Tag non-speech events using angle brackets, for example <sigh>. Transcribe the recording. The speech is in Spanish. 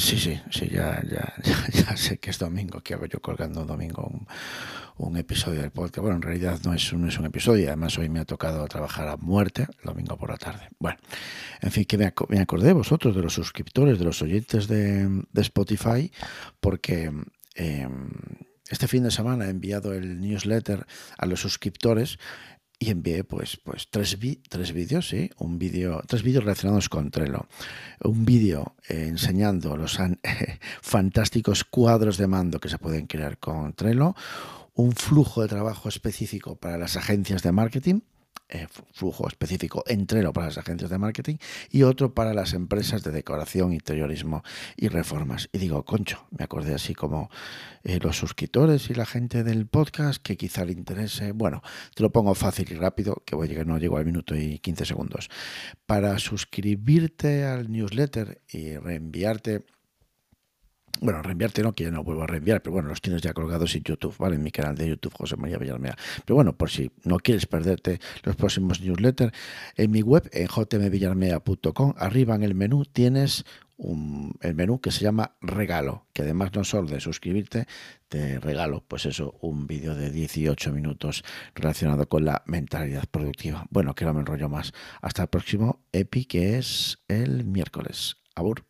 Sí, sí, sí, ya, <laughs> ya, ya, sé que es domingo, que hago yo colgando un domingo un, episodio del podcast. Bueno, en realidad no es, un, es un episodio, además hoy me ha tocado trabajar a muerte, el domingo por la tarde. Bueno, en fin, que me, acordé vosotros de los suscriptores, de los oyentes de, de Spotify, porque eh, este fin de semana he enviado el newsletter a los suscriptores y envié pues, pues tres, tres vídeos, ¿sí? Un vídeo, tres vídeos relacionados con Trello. Un vídeo eh, enseñando los <laughs> fantásticos cuadros de mando que se pueden crear con Trello. Un flujo de trabajo específico para las agencias de marketing eh, flujo específico entreno para las agencias de marketing y otro para las empresas de decoración, interiorismo y reformas. Y digo, concho, me acordé así como eh, los suscriptores y la gente del podcast que quizá le interese. Bueno, te lo pongo fácil y rápido, que voy a llegar, no llego al minuto y 15 segundos. Para suscribirte al newsletter y reenviarte bueno, reenviarte no, que ya no vuelvo a reenviar, pero bueno, los tienes ya colgados en YouTube, ¿vale? En mi canal de YouTube, José María Villarmea. Pero bueno, por si no quieres perderte los próximos newsletters, en mi web, en jmvillarmea.com, arriba en el menú tienes un, el menú que se llama regalo, que además no solo de suscribirte, te regalo, pues eso, un vídeo de 18 minutos relacionado con la mentalidad productiva. Bueno, que no me enrollo más. Hasta el próximo EPI, que es el miércoles. Abur.